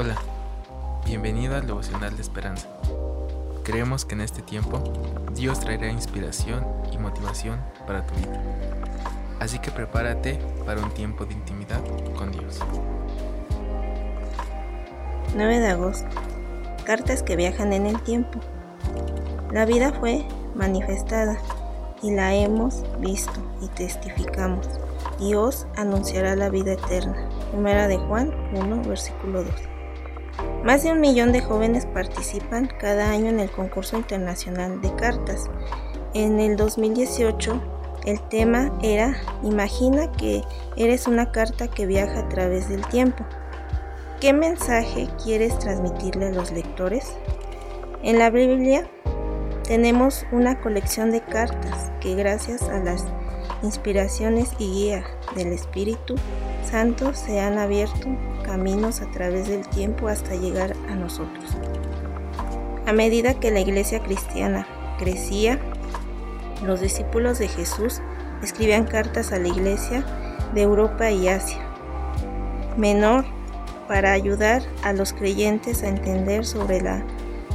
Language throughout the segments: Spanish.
Hola, bienvenido al devocional de esperanza. Creemos que en este tiempo Dios traerá inspiración y motivación para tu vida. Así que prepárate para un tiempo de intimidad con Dios. 9 de agosto. Cartas que viajan en el tiempo. La vida fue manifestada y la hemos visto y testificamos. Y os anunciará la vida eterna. Primera de Juan 1, versículo 2. Más de un millón de jóvenes participan cada año en el concurso internacional de cartas. En el 2018, el tema era Imagina que eres una carta que viaja a través del tiempo. ¿Qué mensaje quieres transmitirle a los lectores? En la Biblia tenemos una colección de cartas que gracias a las inspiraciones y guía del Espíritu Santo se han abierto caminos a través del tiempo hasta llegar a nosotros. A medida que la iglesia cristiana crecía, los discípulos de Jesús escribían cartas a la iglesia de Europa y Asia Menor para ayudar a los creyentes a entender sobre la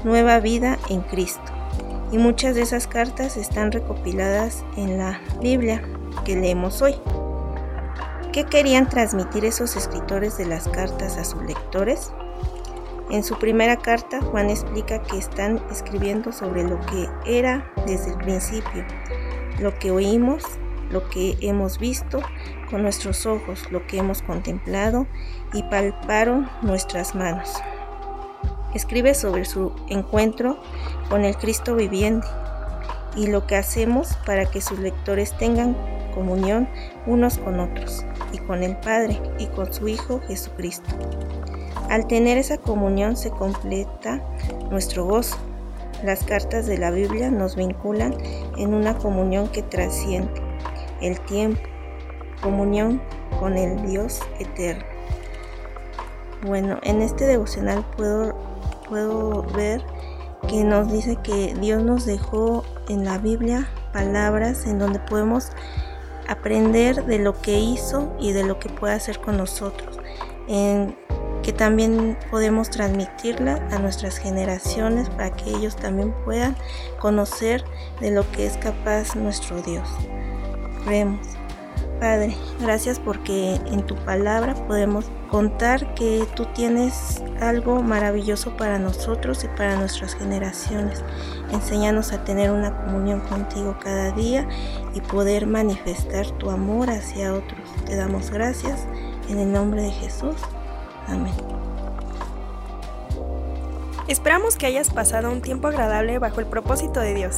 nueva vida en Cristo. Y muchas de esas cartas están recopiladas en la Biblia que leemos hoy. ¿Qué querían transmitir esos escritores de las cartas a sus lectores? En su primera carta, Juan explica que están escribiendo sobre lo que era desde el principio, lo que oímos, lo que hemos visto con nuestros ojos, lo que hemos contemplado y palparon nuestras manos. Escribe sobre su encuentro con el Cristo viviente y lo que hacemos para que sus lectores tengan comunión unos con otros y con el Padre y con su Hijo Jesucristo. Al tener esa comunión se completa nuestro gozo. Las cartas de la Biblia nos vinculan en una comunión que trasciende el tiempo, comunión con el Dios eterno. Bueno, en este devocional puedo, puedo ver que nos dice que Dios nos dejó en la Biblia palabras en donde podemos aprender de lo que hizo y de lo que puede hacer con nosotros, en que también podemos transmitirla a nuestras generaciones para que ellos también puedan conocer de lo que es capaz nuestro Dios. Vemos. Padre, gracias porque en tu palabra podemos contar que tú tienes algo maravilloso para nosotros y para nuestras generaciones. Enséñanos a tener una comunión contigo cada día y poder manifestar tu amor hacia otros. Te damos gracias en el nombre de Jesús. Amén. Esperamos que hayas pasado un tiempo agradable bajo el propósito de Dios.